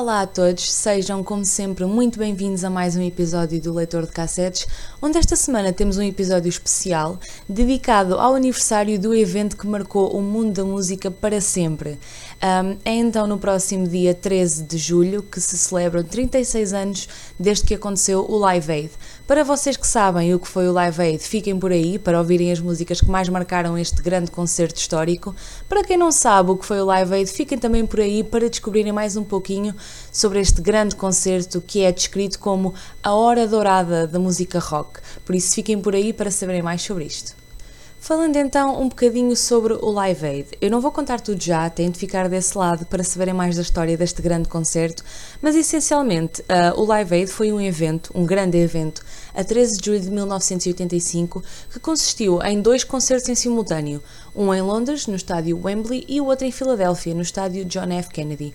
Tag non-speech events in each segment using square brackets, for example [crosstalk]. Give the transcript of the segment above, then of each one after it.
Olá a todos, sejam como sempre muito bem-vindos a mais um episódio do Leitor de Cassetes, onde esta semana temos um episódio especial dedicado ao aniversário do evento que marcou o mundo da música para sempre. Um, é então no próximo dia 13 de julho que se celebram 36 anos desde que aconteceu o Live Aid. Para vocês que sabem o que foi o Live Aid, fiquem por aí para ouvirem as músicas que mais marcaram este grande concerto histórico. Para quem não sabe o que foi o Live Aid, fiquem também por aí para descobrirem mais um pouquinho sobre este grande concerto que é descrito como a hora dourada da música rock. Por isso fiquem por aí para saberem mais sobre isto. Falando então um bocadinho sobre o Live Aid, eu não vou contar tudo já, tenho de ficar desse lado para saberem mais da história deste grande concerto, mas essencialmente uh, o Live Aid foi um evento, um grande evento, a 13 de julho de 1985, que consistiu em dois concertos em simultâneo, um em Londres, no estádio Wembley, e o outro em Filadélfia, no estádio John F. Kennedy.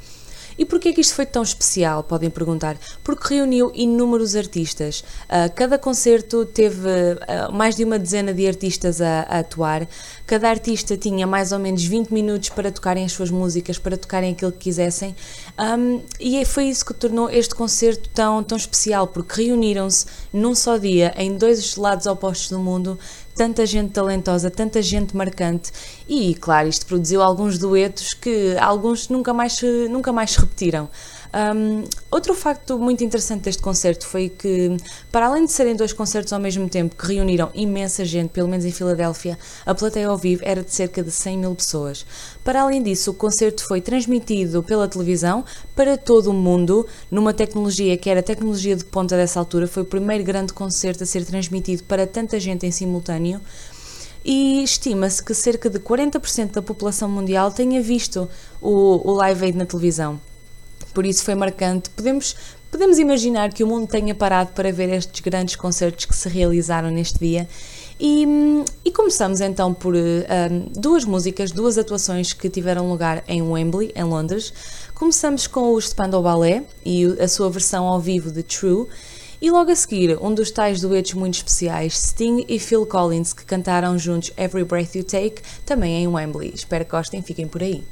E porquê que isto foi tão especial, podem perguntar? Porque reuniu inúmeros artistas. Uh, cada concerto teve uh, mais de uma dezena de artistas a, a, atuar. Cada artista tinha mais ou menos 20 minutos para tocarem as suas músicas, para tocarem aquilo que quisessem. Um, e foi isso que tornou este concerto tão, tão especial, porque reuniram-se num só dia, em dois lados opostos do mundo, tanta gente talentosa, tanta gente marcante e, claro, isto produziu alguns duetos que alguns nunca mais, nunca mais se repetiram. Um, outro facto muito interessante deste concerto foi que, para além de serem dois concertos ao mesmo tempo que reuniram imensa gente, pelo menos em Filadélfia, a plateia ao vivo era de cerca de 100 mil pessoas. Para além disso, o concerto foi transmitido pela televisão para todo o mundo, numa tecnologia que era tecnologia de ponta dessa altura, foi o primeiro grande concerto a ser transmitido para tanta gente em simultâneo. E estima-se que cerca de 40% da população mundial tenha visto o, o Live Aid na televisão por isso foi marcante. Podemos, podemos imaginar que o mundo tenha parado para ver estes grandes concertos que se realizaram neste dia. E, e começamos então por um, duas músicas, duas atuações que tiveram lugar em Wembley, em Londres. Começamos com o Spandau Ballet e a sua versão ao vivo de True. E logo a seguir, um dos tais duetos muito especiais, Sting e Phil Collins, que cantaram juntos Every Breath You Take, também em Wembley. Espero que gostem, fiquem por aí.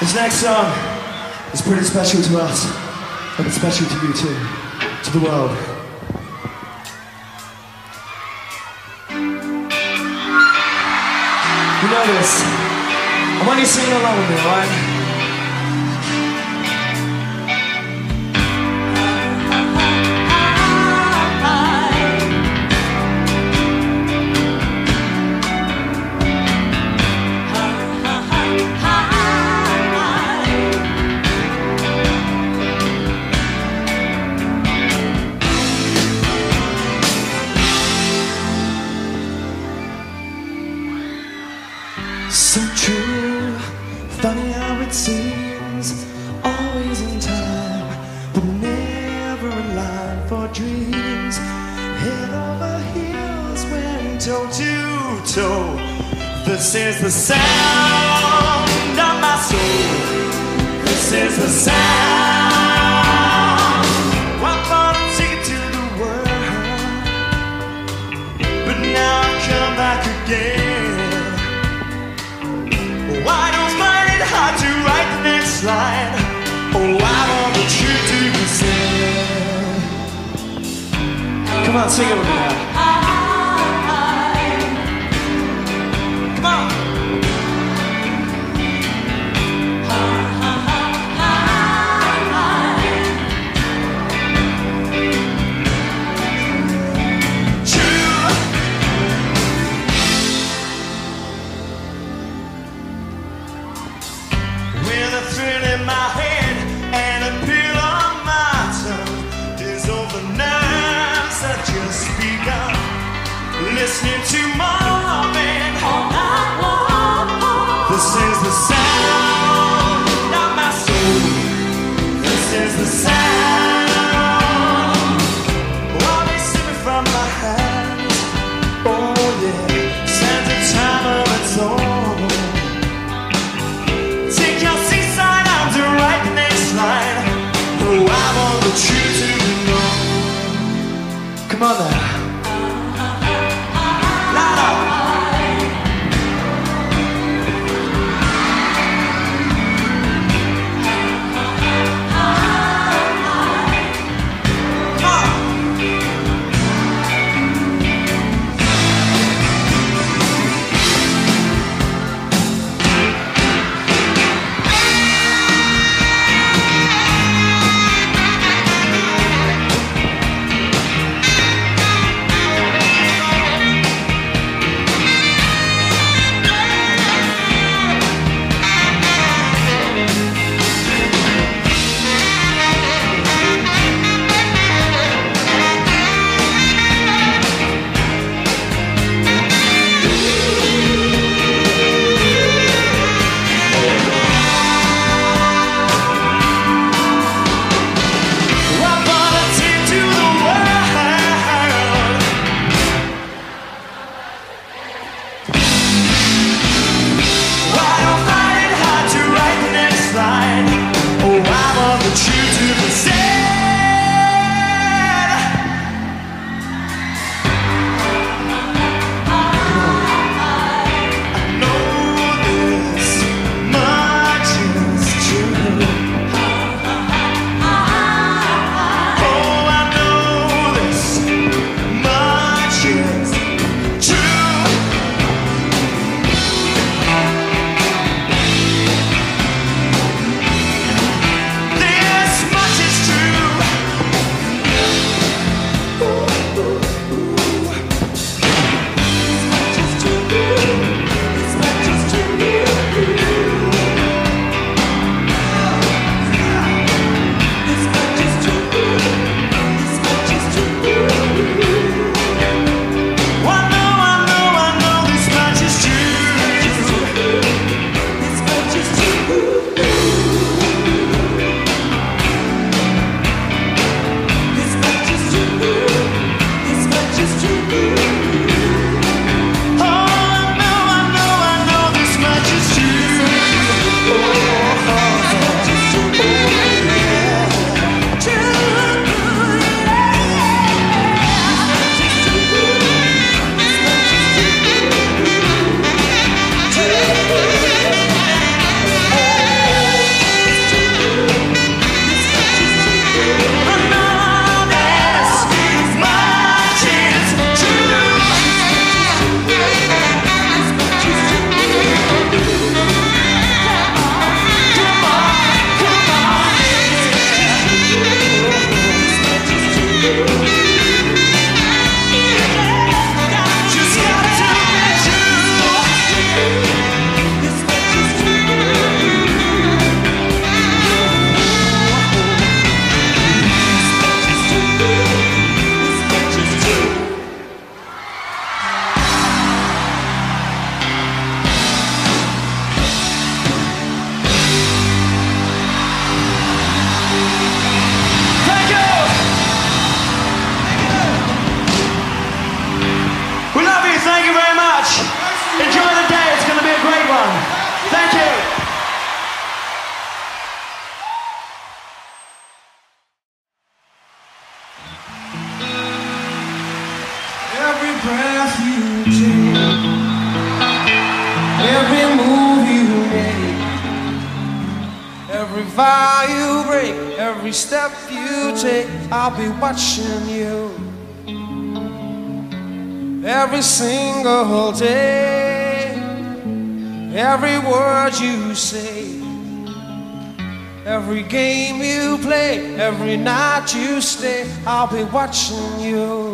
This next song is pretty special to us, and it's special to you too, to the world. You know this. I want you to sing along with me, alright? The sound of my soul. This is the sound. I'm gonna take it to the world, but now I come back again. Why don't find it hard to write the next line? Oh, I want the truth to be said. Come on, sing it with me now. Breath you take, every move you make, every vow you break, every step you take, I'll be watching you. Every single day, every word you say, every game you play, every night you stay, I'll be watching you.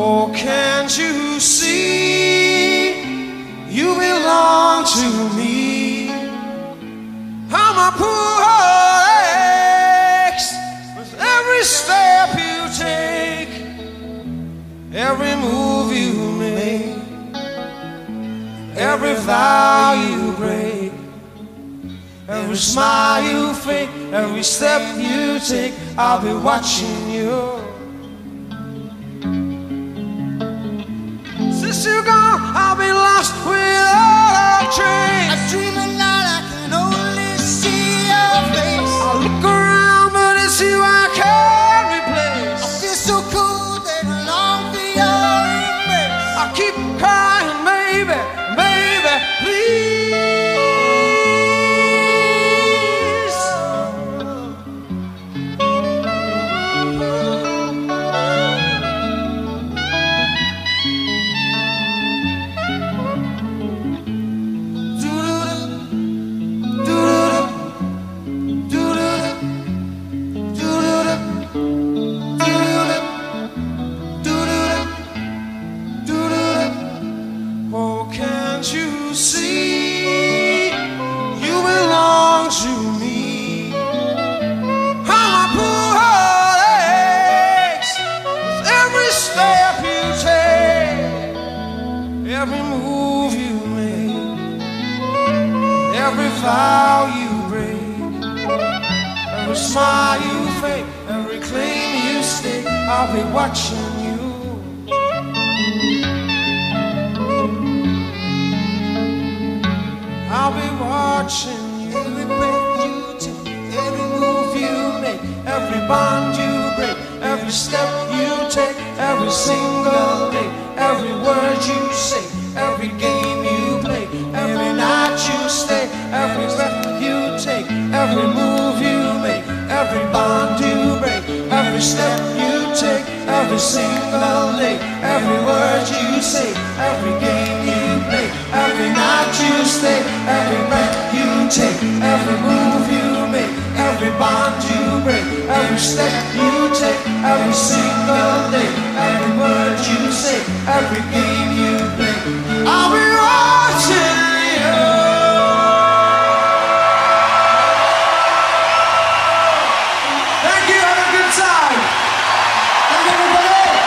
Oh, can't you see? You belong to me. I'm a poor aches with every step you take, every move you make, every vow you break, every smile you fake, every step you take. I'll be watching you. Since you're gone, I'll be lost without a trace. I dream at night, I can only see your face. I look around, but it's you I every step you take, every single day, every word you say, every game you play. I'll be watching you. Thank you. Have a good time. Thank you, everybody.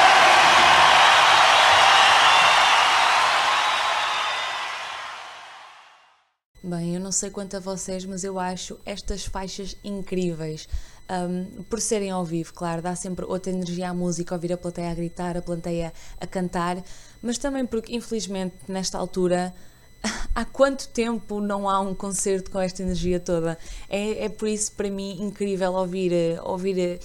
Bem, eu não sei quanto a vocês, mas eu acho estas faixas incríveis. Um, por serem ao vivo, claro, dá sempre outra energia à música, ouvir a plateia a gritar, a plateia a cantar, mas também porque, infelizmente, nesta altura, [laughs] há quanto tempo não há um concerto com esta energia toda? É, é por isso, para mim, incrível ouvir, eh, ouvir eh,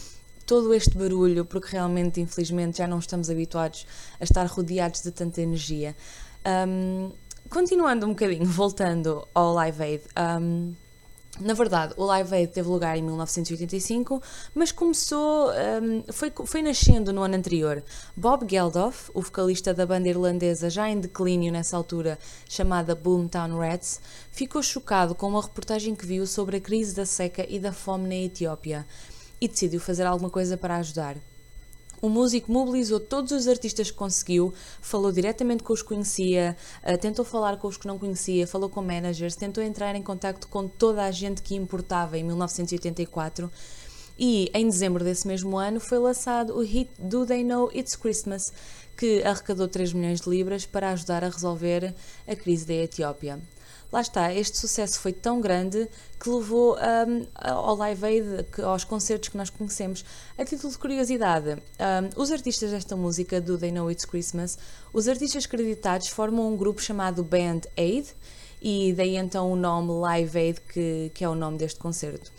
todo este barulho, porque realmente, infelizmente, já não estamos habituados a estar rodeados de tanta energia. Um, continuando um bocadinho, [laughs] voltando ao Live Aid. um, na verdade, o Live Aid teve lugar em 1985, mas começou, um, foi, foi nascendo no ano anterior. Bob Geldof, o vocalista da banda irlandesa já em declínio nessa altura, chamada Boomtown Rats, ficou chocado com uma reportagem que viu sobre a crise da seca e da fome na Etiópia e decidiu fazer alguma coisa para ajudar. O músico mobilizou todos os artistas que conseguiu, falou diretamente com os que conhecia, eh, tentou falar com os que não conhecia, falou com managers, tentou entrar em contato com toda a gente que importava em 1984 e em dezembro desse mesmo ano foi lançado o hit Do They Know It's Christmas, que arrecadou 3 milhões de libras para ajudar a resolver a crise da Etiópia. Lá está, este sucesso foi tão grande que levou um, ao Live Aid, aos concertos que nós conhecemos. A título de curiosidade, um, os artistas desta música, do They Know It's Christmas, os artistas creditados formam um grupo chamado Band Aid, e daí então o nome Live Aid, que, que é o nome deste concerto.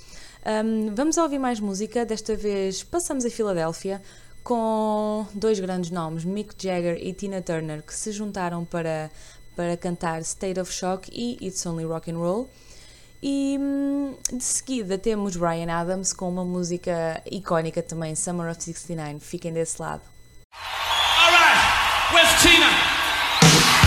Um, vamos ouvir mais música, desta vez passamos a Filadélfia, com dois grandes nomes, Mick Jagger e Tina Turner, que se juntaram para, para cantar State of Shock e It's Only Rock and Roll. E hum, de seguida temos Brian Adams com uma música icónica também, Summer of 69. Fiquem desse lado. All right, Tina?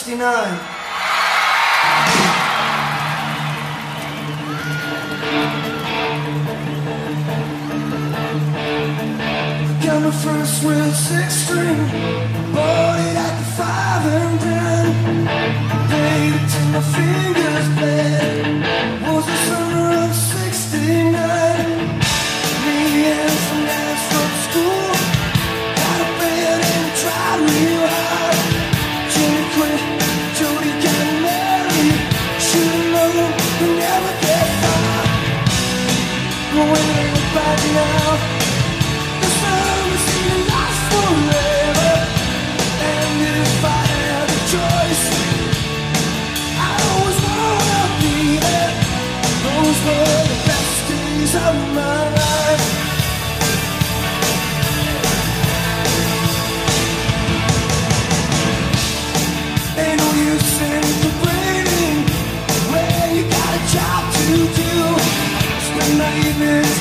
69. Got my first with six string,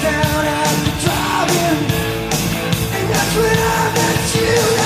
down at the drive-in, and that's when I met you.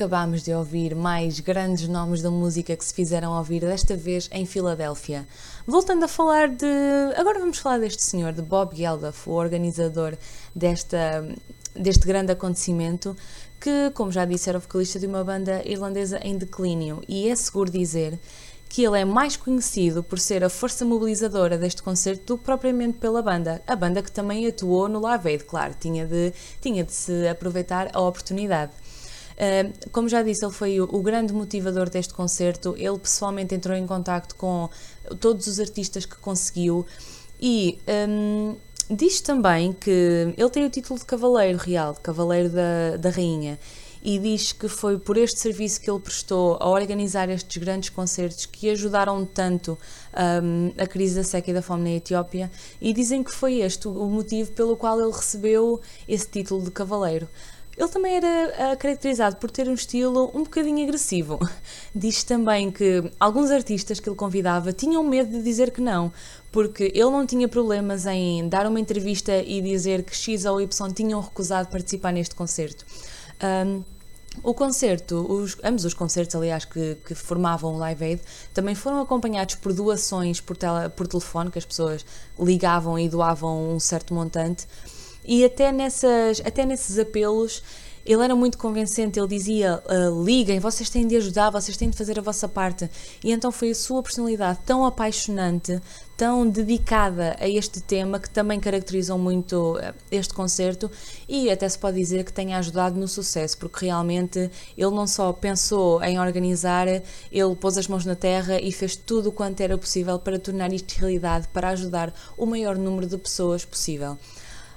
Acabámos de ouvir mais grandes nomes da música que se fizeram ouvir, desta vez em Filadélfia. Voltando a falar de. Agora vamos falar deste senhor, de Bob Geldof, o organizador desta, deste grande acontecimento, que, como já disse, era vocalista de uma banda irlandesa em declínio. E é seguro dizer que ele é mais conhecido por ser a força mobilizadora deste concerto do que propriamente pela banda. A banda que também atuou no Live Aid, claro, tinha de, tinha de se aproveitar a oportunidade. Como já disse, ele foi o, o, grande motivador deste concerto. Ele pessoalmente entrou em contacto com todos os artistas que conseguiu e um, diz também que ele tem o título de Cavaleiro Real, Cavaleiro da, da Rainha, e diz que foi por este serviço que ele prestou a organizar estes grandes concertos que ajudaram tanto um, a crise da seca e da fome na Etiópia, e dizem que foi este o motivo pelo qual ele recebeu esse título de Cavaleiro. Ele também era ah, caracterizado por ter um estilo um bocadinho agressivo. [laughs] Diz também que alguns artistas que ele convidava tinham medo de dizer que não, porque ele não tinha problemas em dar uma entrevista e dizer que X ou Y tinham recusado participar neste concerto. Um, o concerto, os- ambos os concertos, aliás, que, que formavam o Live Aid, também foram acompanhados por doações por, tele- por telefone, que as pessoas ligavam e doavam um certo montante. E até, nessas, até nesses apelos, ele era muito convincente. Ele dizia: "Ah, liguem, vocês têm de ajudar, vocês têm de fazer a vossa parte. E então foi a sua personalidade tão apaixonante, tão dedicada a este tema, que também caracterizam muito eh, este concerto e até se pode dizer que tenha ajudado no sucesso, porque realmente ele não só pensou em organizar, ele pôs as mãos na terra e fez tudo o quanto era possível para tornar isto realidade, para ajudar o maior número de pessoas possível.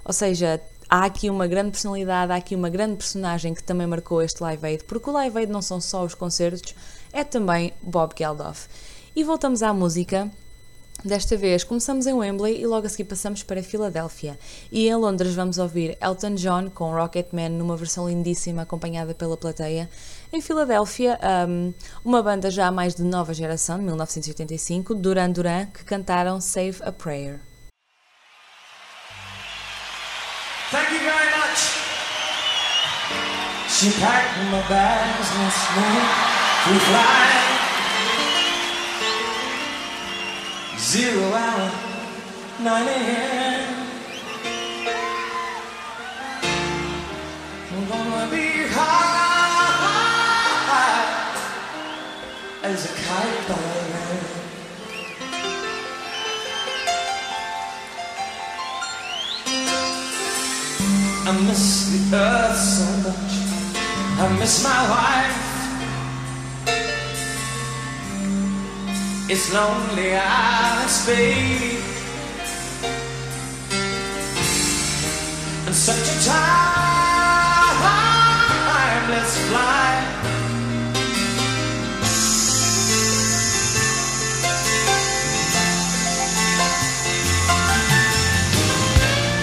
Ou seja, há aqui uma grande personalidade, há aqui uma grande personagem que também marcou este Live Aid, porque o Live Aid não são só os concertos, é também Bob Geldof. E voltamos à música. Desta vez começamos em Wembley e logo a seguir passamos para Filadélfia. E em Londres vamos ouvir Elton John com Rocketman numa versão lindíssima acompanhada pela plateia. Em Filadélfia, um, uma banda já mais de nova geração, de 1985, Duran Duran, que cantaram Save a Prayer. Thank you very much. She packed my bags last night. We fly. Zero hour, 9 a.m. I'm gonna be high as a kite by I miss the earth so much. I miss my wife. It's lonely out in space. And such a timeless flight.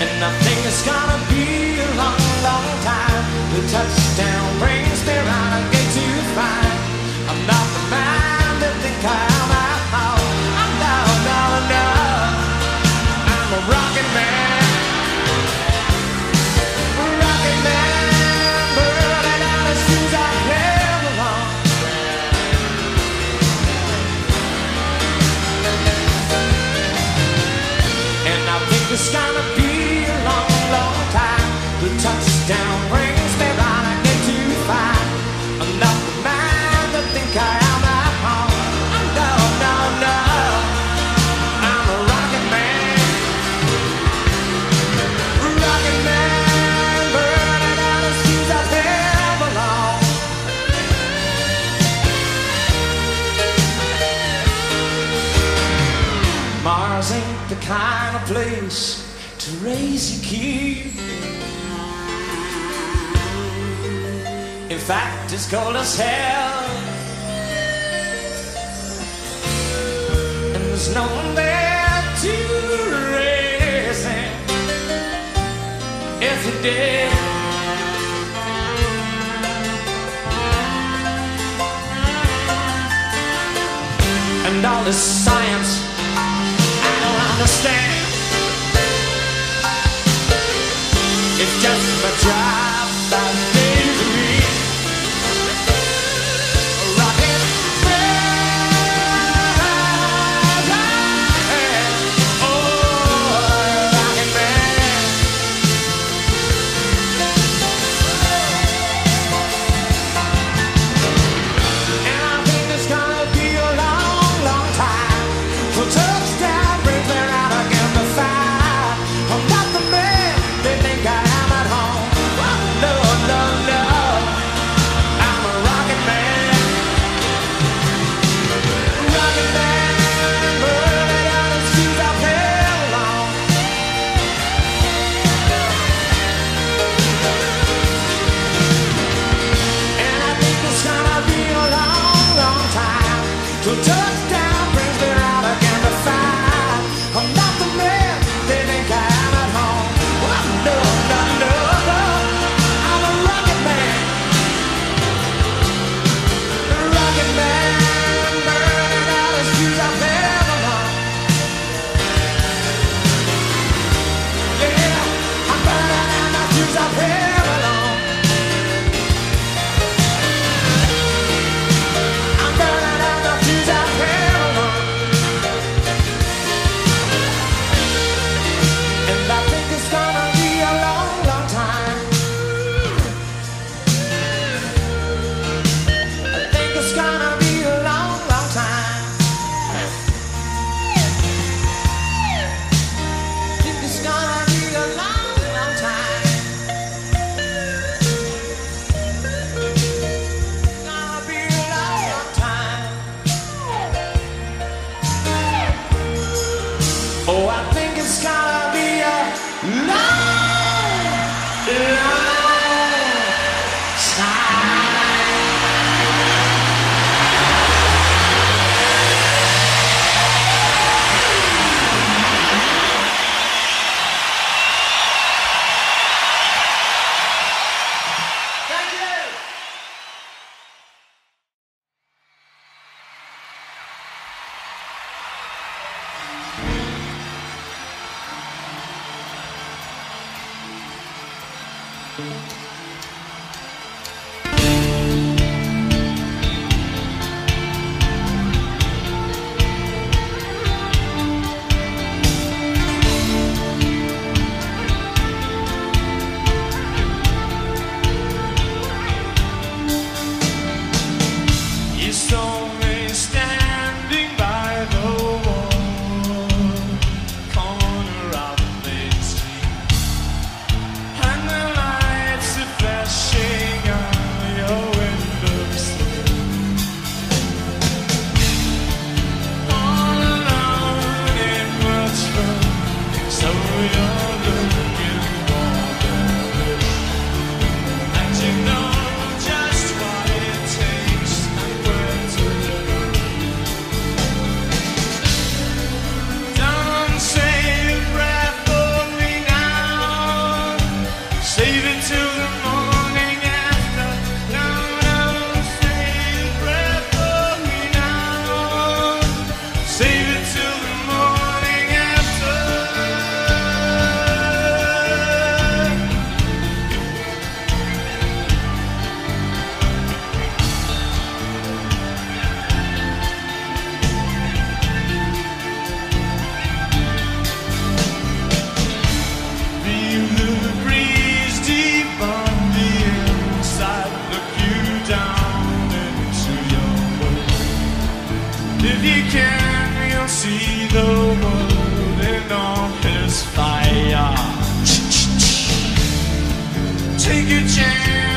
And I think it's gonna touchdown. Place to raise your kid. In fact, it's cold as hell. And there's no one there to raise him. If did. And all this science I don't understand. Just my job my head. you change.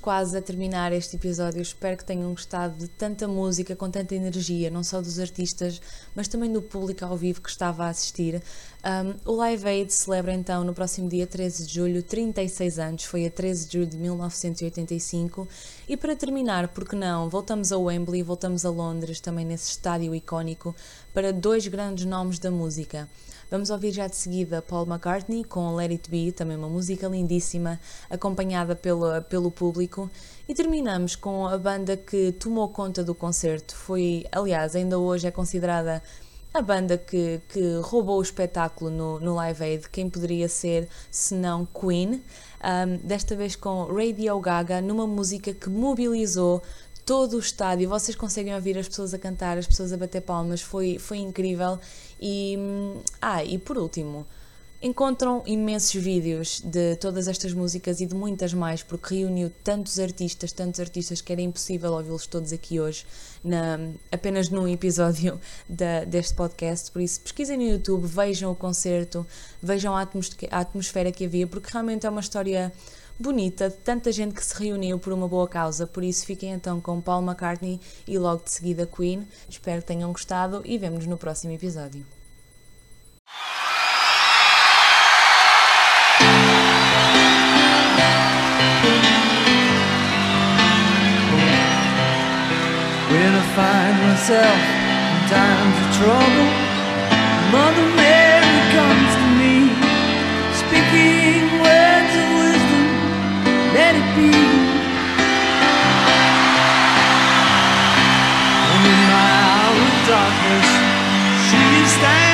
quase a terminar este episódio. Espero que tenham gostado de tanta música, com tanta energia, não só dos artistas, mas também do público ao vivo que estava a assistir. Um, o Live Aid celebra então no próximo dia 13 de julho 36 anos, foi a 13 de julho de 1985. E para terminar, porque não, voltamos a Wembley, voltamos a Londres, também nesse estádio icónico, para dois grandes nomes da música. Vamos ouvir já de seguida Paul McCartney com Let It Be, também uma música lindíssima, acompanhada pelo, pelo público. E terminamos com a banda que tomou conta do concerto. Foi, aliás, ainda hoje é considerada a banda que, que roubou o espetáculo no, no Live Aid, quem poderia ser se não Queen, um, desta vez com Radio Gaga, numa música que mobilizou todo o estádio. Vocês conseguem ouvir as pessoas a cantar, as pessoas a bater palmas, foi, foi incrível. E, hum, ah, e por último, Encontram imensos vídeos de todas estas músicas e de muitas mais, porque reuniu tantos artistas, tantos artistas que era impossível ouvi-los todos aqui hoje, na, apenas num episódio [laughs] da, deste podcast. Por isso, pesquisem no YouTube, vejam o concerto, vejam a, atmos, a atmosfera que havia, porque realmente é uma história bonita de tanta gente que se reuniu por uma boa causa. Por isso, fiquem então com Paul McCartney e logo de seguida Queen. Espero que tenham gostado e vemo-nos no próximo episódio. When I find myself in times of trouble, Mother darkness, she is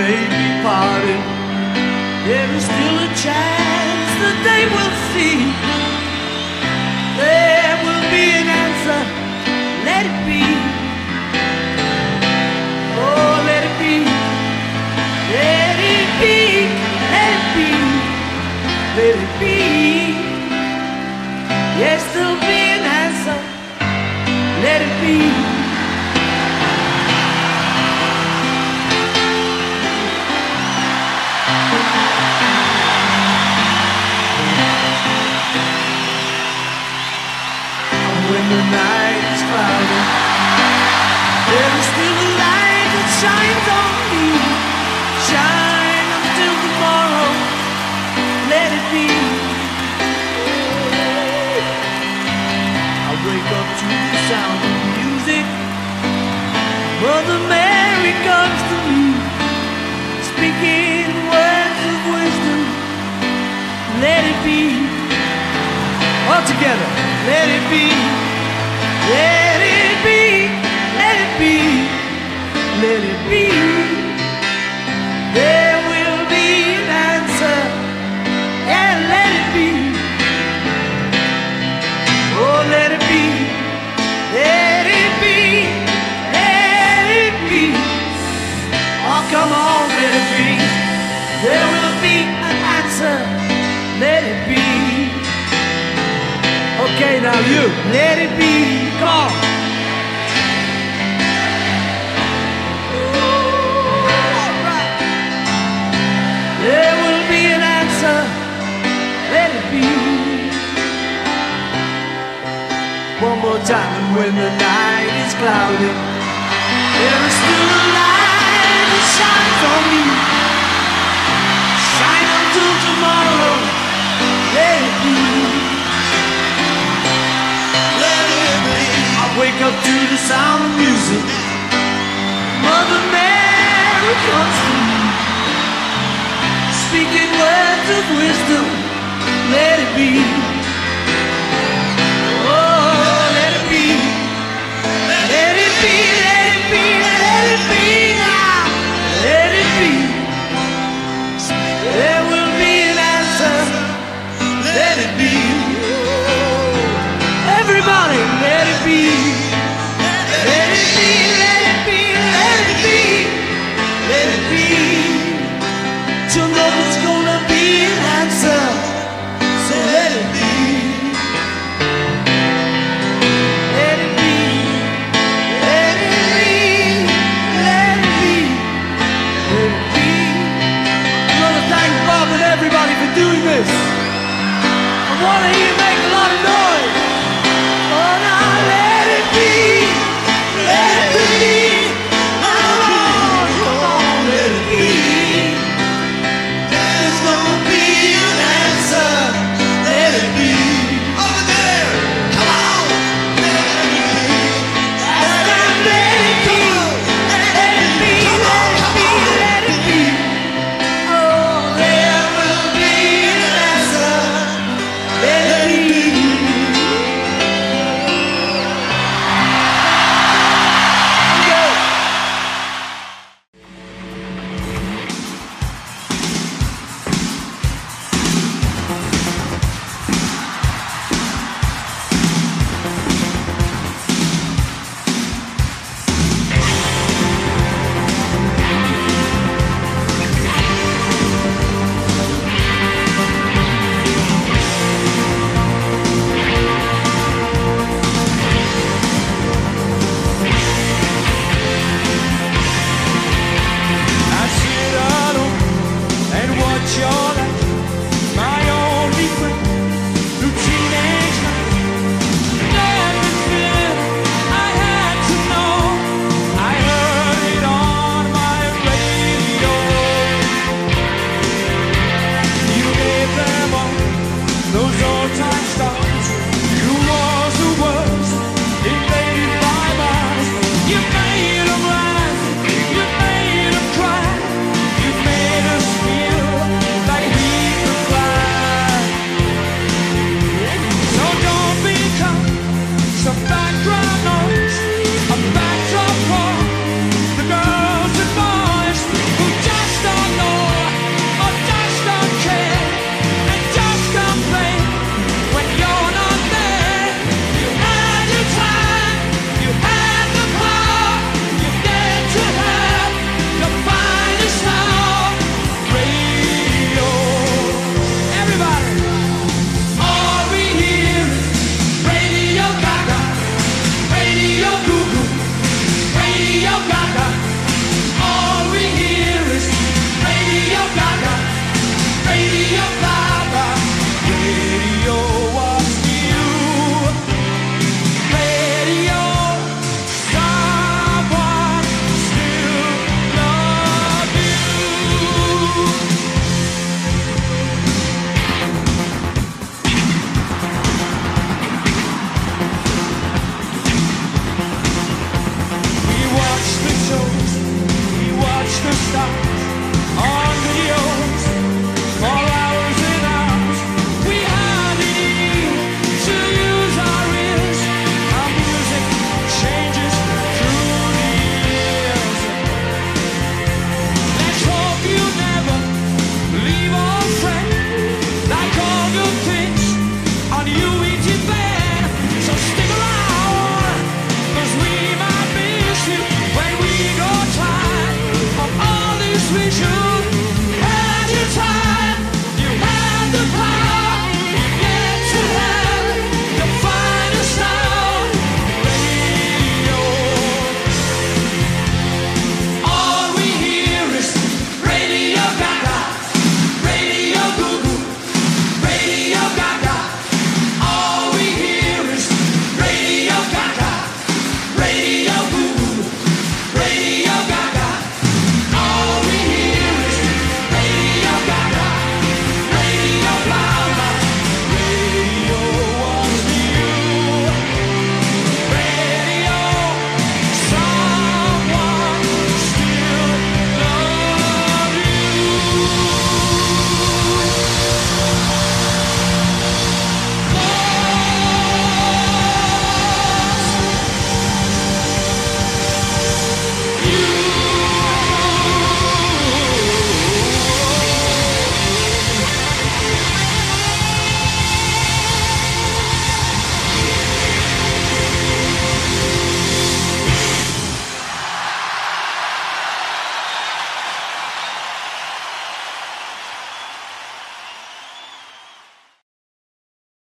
they parted, there is still a chance that they will see. There will be an answer. Let it be. Oh, let it be. Let it be. Let it be. Let it be. Yes, there'll be an answer. Let it be. The night is cloudy, there is still a light that shines on me. Shine until tomorrow. Let it be. I wake up to the sound of music. Mother Mary comes to me, speaking words of wisdom. Let it be. All together. Let it be. Let it be. Let it be. Let it be. There will be an answer. Yeah, let it be. Oh, let it be. Let it be. Let it be. Oh, come on, let it be. There will be an answer. Let it be. Okay, now you. Let it be. On. There will be an answer. Let it be. One more time, and when the night is cloudy, there is still a light that shines on me. Shine until tomorrow. Let it be. Wake up to the sound of music. Mother Mary comes to me, speaking words of wisdom. Let it be. what are you?